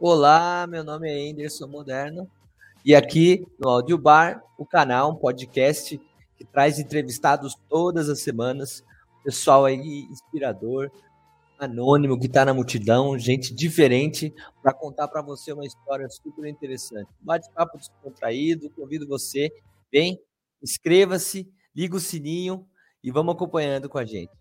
Olá, meu nome é Anderson Moderno e aqui no Audio Bar, o canal, um podcast que traz entrevistados todas as semanas, pessoal aí inspirador, anônimo que está na multidão, gente diferente para contar para você uma história super interessante. Bate-papo descontraído, convido você, vem, inscreva-se, liga o sininho e vamos acompanhando com a gente.